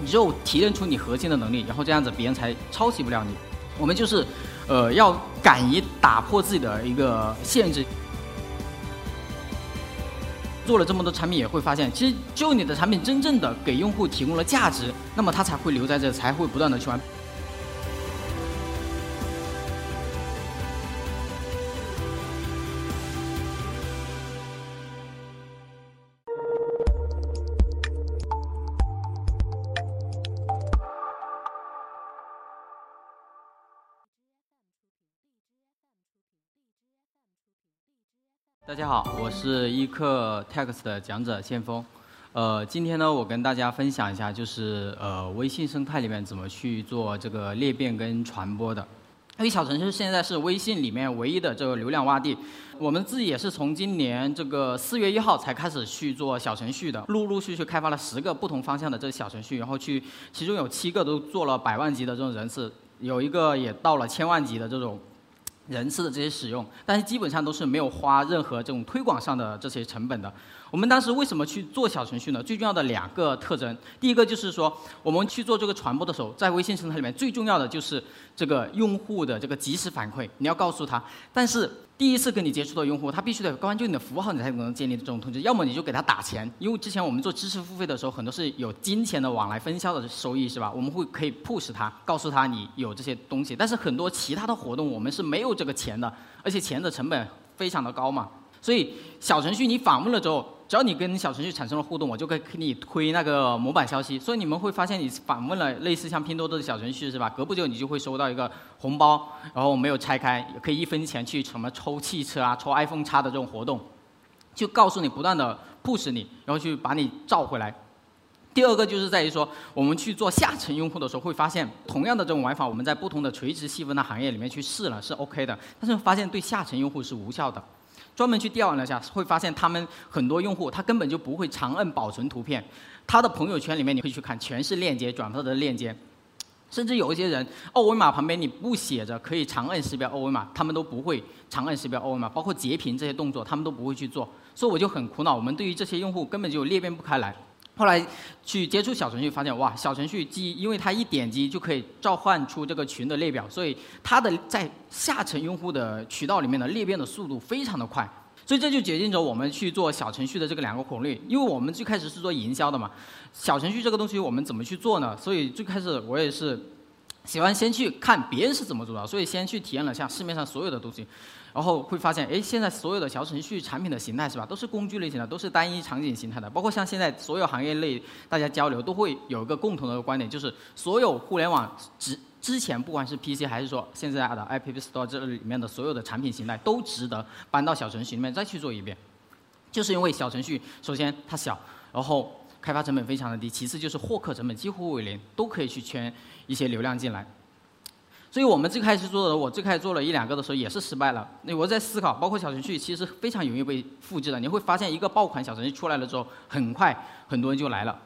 你只有提炼出你核心的能力，然后这样子别人才抄袭不了你。我们就是，呃，要敢于打破自己的一个限制。做了这么多产品，也会发现，其实只有你的产品真正的给用户提供了价值，那么他才会留在这，才会不断的去玩。大家好，我是易课 Text 的讲者先锋。呃，今天呢，我跟大家分享一下，就是呃，微信生态里面怎么去做这个裂变跟传播的。因为小程序现在是微信里面唯一的这个流量洼地。我们自己也是从今年这个四月一号才开始去做小程序的，陆陆续续开发了十个不同方向的这个小程序，然后去，其中有七个都做了百万级的这种人次，有一个也到了千万级的这种。人次的这些使用，但是基本上都是没有花任何这种推广上的这些成本的。我们当时为什么去做小程序呢？最重要的两个特征，第一个就是说，我们去做这个传播的时候，在微信生态里面最重要的就是这个用户的这个及时反馈，你要告诉他。但是第一次跟你接触的用户，他必须得关注你的符号，你才能建立这种通知。要么你就给他打钱，因为之前我们做知识付费的时候，很多是有金钱的往来分销的收益，是吧？我们会可以 push 他，告诉他你有这些东西。但是很多其他的活动，我们是没有这个钱的，而且钱的成本非常的高嘛。所以小程序你访问了之后。只要你跟小程序产生了互动，我就可以给你推那个模板消息。所以你们会发现，你访问了类似像拼多多的小程序是吧？隔不久你就会收到一个红包，然后没有拆开，可以一分钱去什么抽汽车啊、抽 iPhone 叉的这种活动，就告诉你不断的 push 你，然后去把你召回来。第二个就是在于说，我们去做下沉用户的时候，会发现同样的这种玩法，我们在不同的垂直细分的行业里面去试了是 OK 的，但是发现对下沉用户是无效的。专门去调研了一下，会发现他们很多用户他根本就不会长按保存图片，他的朋友圈里面你会去看，全是链接转发的链接，甚至有一些人二维码旁边你不写着可以长按识别二维码，他们都不会长按识别二维码，包括截屏这些动作他们都不会去做，所以我就很苦恼，我们对于这些用户根本就裂变不开来。后来去接触小程序，发现哇，小程序机，因为它一点击就可以召唤出这个群的列表，所以它的在下层用户的渠道里面的裂变的速度非常的快，所以这就决定着我们去做小程序的这个两个红利。因为我们最开始是做营销的嘛，小程序这个东西我们怎么去做呢？所以最开始我也是喜欢先去看别人是怎么做的，所以先去体验了下市面上所有的东西。然后会发现，哎，现在所有的小程序产品的形态是吧，都是工具类型的，都是单一场景形态的。包括像现在所有行业内大家交流都会有一个共同的观点，就是所有互联网之之前，不管是 PC 还是说现在的 App Store 这里面的所有的产品形态，都值得搬到小程序里面再去做一遍。就是因为小程序首先它小，然后开发成本非常的低，其次就是获客成本几乎为零，都可以去圈一些流量进来。所以我们最开始做的，我最开始做了一两个的时候也是失败了。那我在思考，包括小程序其实非常容易被复制的。你会发现一个爆款小程序出来了之后，很快很多人就来了。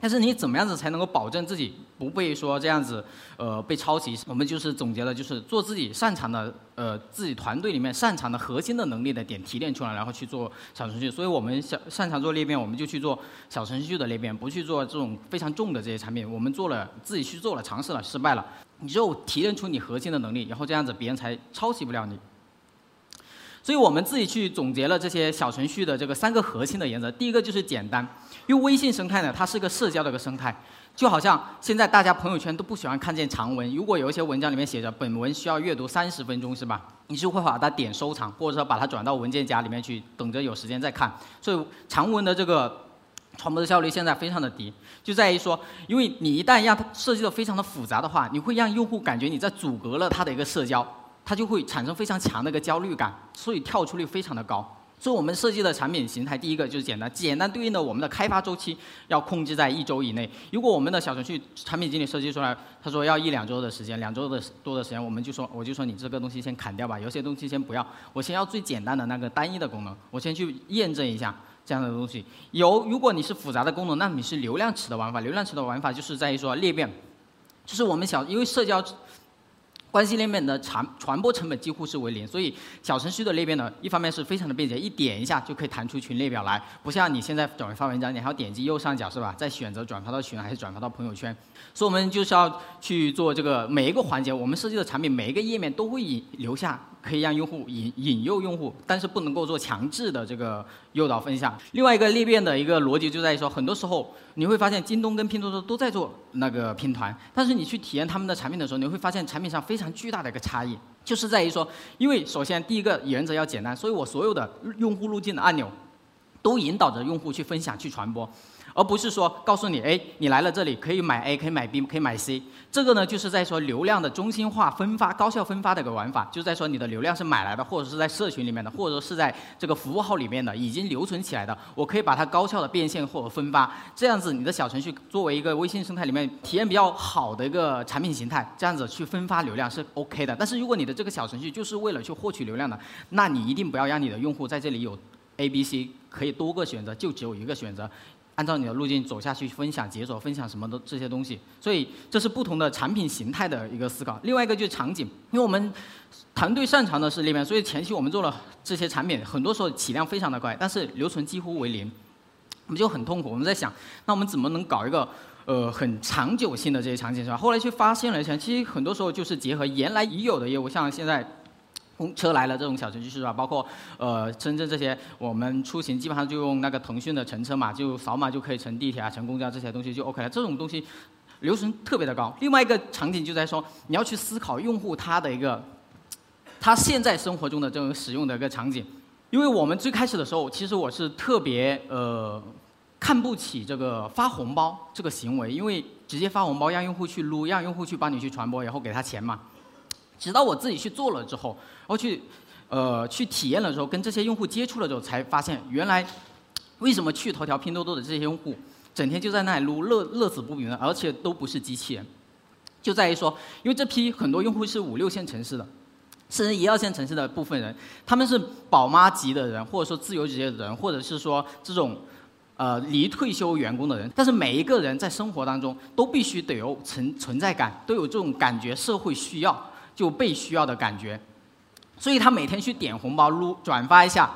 但是你怎么样子才能够保证自己不被说这样子呃被抄袭？我们就是总结了，就是做自己擅长的呃自己团队里面擅长的核心的能力的点提炼出来，然后去做小程序。所以我们擅擅长做裂变，我们就去做小程序的裂变，不去做这种非常重的这些产品。我们做了自己去做了尝试了，失败了。你只有提炼出你核心的能力，然后这样子别人才抄袭不了你。所以我们自己去总结了这些小程序的这个三个核心的原则。第一个就是简单，因为微信生态呢，它是一个社交的一个生态，就好像现在大家朋友圈都不喜欢看见长文，如果有一些文章里面写着本文需要阅读三十分钟，是吧？你就会把它点收藏，或者说把它转到文件夹里面去，等着有时间再看。所以长文的这个。传播的效率现在非常的低，就在于说，因为你一旦让它设计的非常的复杂的话，你会让用户感觉你在阻隔了他的一个社交，他就会产生非常强的一个焦虑感，所以跳出率非常的高。所以我们设计的产品形态，第一个就是简单，简单对应的我们的开发周期要控制在一周以内。如果我们的小程序产品经理设计出来，他说要一两周的时间，两周的多的时间，我们就说，我就说你这个东西先砍掉吧，有些东西先不要，我先要最简单的那个单一的功能，我先去验证一下。这样的东西有，如果你是复杂的功能，那你是流量池的玩法。流量池的玩法就是在于说裂变，就是我们小，因为社交关系链面的传传播成本几乎是为零，所以小程序的裂变呢，一方面是非常的便捷，一点一下就可以弹出群列表来，不像你现在转发文章，你还要点击右上角是吧？再选择转发到群还是转发到朋友圈。所以我们就是要去做这个每一个环节，我们设计的产品每一个页面都会引留下。可以让用户引引诱用户，但是不能够做强制的这个诱导分享。另外一个裂变的一个逻辑就在于说，很多时候你会发现京东跟拼多多都在做那个拼团，但是你去体验他们的产品的时候，你会发现产品上非常巨大的一个差异，就是在于说，因为首先第一个原则要简单，所以我所有的用户路径的按钮都引导着用户去分享去传播。而不是说告诉你，哎，你来了这里可以买 A，可以买 B，可以买 C。这个呢，就是在说流量的中心化分发、高效分发的一个玩法，就是在说你的流量是买来的，或者是在社群里面的，或者是在这个服务号里面的，已经留存起来的，我可以把它高效的变现或者分发。这样子，你的小程序作为一个微信生态里面体验比较好的一个产品形态，这样子去分发流量是 OK 的。但是如果你的这个小程序就是为了去获取流量的，那你一定不要让你的用户在这里有 A、B、C 可以多个选择，就只有一个选择。按照你的路径走下去，分享解锁，分享什么的这些东西，所以这是不同的产品形态的一个思考。另外一个就是场景，因为我们团队擅长的是裂变，所以前期我们做了这些产品，很多时候起量非常的快，但是留存几乎为零，我们就很痛苦。我们在想，那我们怎么能搞一个呃很长久性的这些场景是吧？后来去发现了一下，其实很多时候就是结合原来已有的业务，像现在。公车来了这种小程序是吧？包括呃深圳这些，我们出行基本上就用那个腾讯的乘车码，就扫码就可以乘地铁啊、乘公交这些东西就 OK 了。这种东西留存特别的高。另外一个场景就在说，你要去思考用户他的一个他现在生活中的这种使用的一个场景。因为我们最开始的时候，其实我是特别呃看不起这个发红包这个行为，因为直接发红包让用户去撸，让用户去帮你去传播，然后给他钱嘛。直到我自己去做了之后，然后去，呃，去体验了之后，跟这些用户接触了之后，才发现原来，为什么去头条、拼多多的这些用户，整天就在那里撸，乐乐此不疲呢？而且都不是机器人，就在于说，因为这批很多用户是五六线城市的，甚至一二线城市的部分人，他们是宝妈级的人，或者说自由职业的人，或者是说这种，呃，离退休员工的人，但是每一个人在生活当中都必须得有存存在感，都有这种感觉，社会需要。就被需要的感觉，所以他每天去点红包、撸转发一下，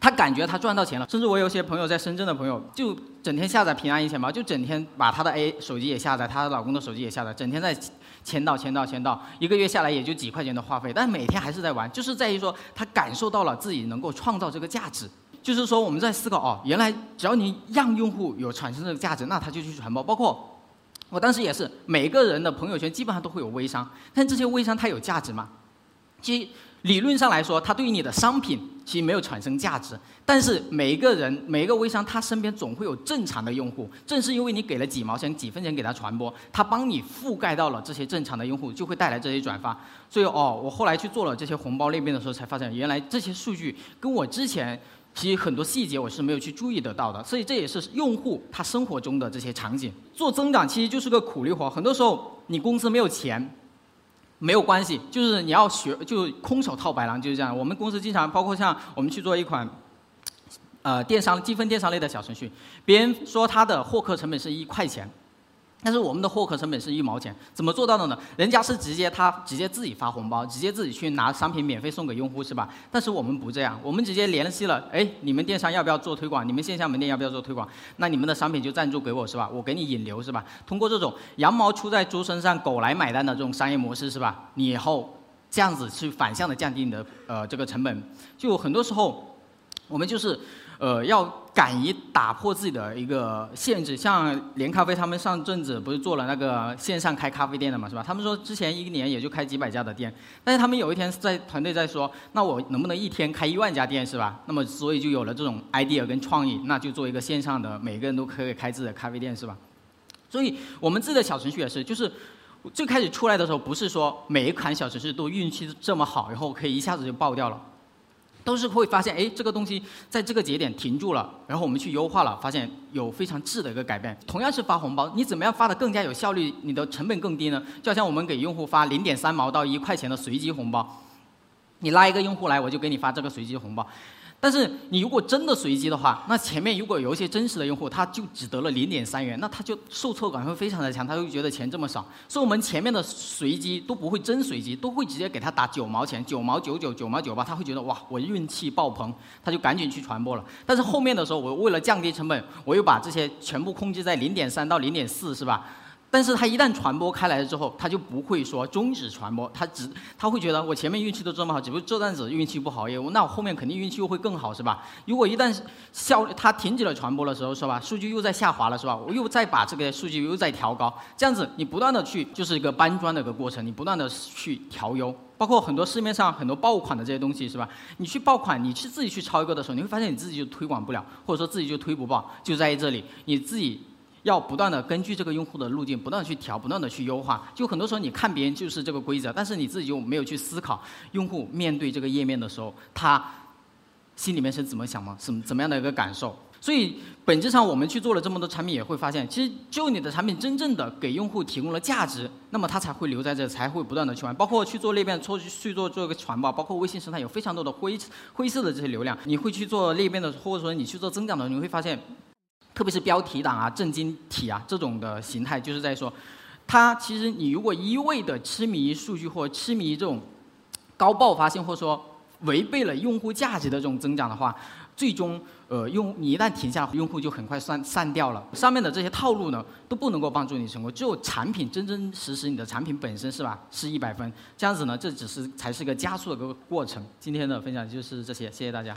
他感觉他赚到钱了。甚至我有些朋友在深圳的朋友，就整天下载平安一钱包，就整天把他的 A 手机也下载，她老公的手机也下载，整天在签到、签到、签到，一个月下来也就几块钱的话费，但每天还是在玩，就是在于说他感受到了自己能够创造这个价值。就是说我们在思考哦，原来只要你让用户有产生这个价值，那他就去传播，包括。我当时也是，每个人的朋友圈基本上都会有微商，但这些微商它有价值吗？其理论上来说，它对于你的商品其实没有产生价值。但是每一个人每一个微商，他身边总会有正常的用户，正是因为你给了几毛钱、几分钱给他传播，他帮你覆盖到了这些正常的用户，就会带来这些转发。所以哦，我后来去做了这些红包裂变的时候，才发现原来这些数据跟我之前。其实很多细节我是没有去注意得到的，所以这也是用户他生活中的这些场景。做增长其实就是个苦力活，很多时候你公司没有钱，没有关系，就是你要学，就空手套白狼就是这样。我们公司经常包括像我们去做一款，呃，电商积分电商类的小程序，别人说他的获客成本是一块钱。但是我们的获客成本是一毛钱，怎么做到的呢？人家是直接他直接自己发红包，直接自己去拿商品免费送给用户，是吧？但是我们不这样，我们直接联系了，哎，你们电商要不要做推广？你们线下门店要不要做推广？那你们的商品就赞助给我，是吧？我给你引流，是吧？通过这种羊毛出在猪身上，狗来买单的这种商业模式，是吧？你以后这样子去反向的降低你的呃这个成本，就很多时候我们就是。呃，要敢于打破自己的一个限制，像连咖啡他们上阵子不是做了那个线上开咖啡店的嘛，是吧？他们说之前一年也就开几百家的店，但是他们有一天在团队在说，那我能不能一天开一万家店，是吧？那么所以就有了这种 idea 跟创意，那就做一个线上的，每个人都可以开自己的咖啡店，是吧？所以我们自己的小程序也是，就是最开始出来的时候，不是说每一款小程序都运气这么好，然后可以一下子就爆掉了。都是会发现，哎，这个东西在这个节点停住了，然后我们去优化了，发现有非常质的一个改变。同样是发红包，你怎么样发的更加有效率，你的成本更低呢？就好像我们给用户发零点三毛到一块钱的随机红包，你拉一个用户来，我就给你发这个随机红包。但是你如果真的随机的话，那前面如果有一些真实的用户，他就只得了零点三元，那他就受挫感会非常的强，他会觉得钱这么少。所以我们前面的随机都不会真随机，都会直接给他打九毛钱，九毛九九，九毛九八，他会觉得哇，我运气爆棚，他就赶紧去传播了。但是后面的时候，我为了降低成本，我又把这些全部控制在零点三到零点四，是吧？但是他一旦传播开来了之后，他就不会说终止传播，他只他会觉得我前面运气都这么好，只不过这段子运气不好也，那我后面肯定运气又会更好，是吧？如果一旦效它停止了传播的时候，是吧？数据又在下滑了，是吧？我又再把这个数据又在调高，这样子你不断的去就是一个搬砖的一个过程，你不断的去调优，包括很多市面上很多爆款的这些东西，是吧？你去爆款，你去自己去抄一个的时候，你会发现你自己就推广不了，或者说自己就推不爆，就在于这里，你自己。要不断的根据这个用户的路径，不断的去调，不断的去优化。就很多时候你看别人就是这个规则，但是你自己就没有去思考，用户面对这个页面的时候，他心里面是怎么想吗？怎怎么样的一个感受？所以本质上我们去做了这么多产品，也会发现，其实就你的产品真正的给用户提供了价值，那么他才会留在这，才会不断的去玩。包括去做裂变，做去做做一个传播，包括微信生态有非常多的灰灰色的这些流量，你会去做裂变的，或者说你去做增长的，你会发现。特别是标题党啊、震惊体啊这种的形态，就是在说，它其实你如果一味的痴迷数据或痴迷这种高爆发性，或者说违背了用户价值的这种增长的话，最终呃用你一旦停下，用户就很快散散掉了。上面的这些套路呢都不能够帮助你成功，只有产品真真实实你的产品本身是吧是一百分，这样子呢这只是才是一个加速的个过程。今天的分享就是这些，谢谢大家。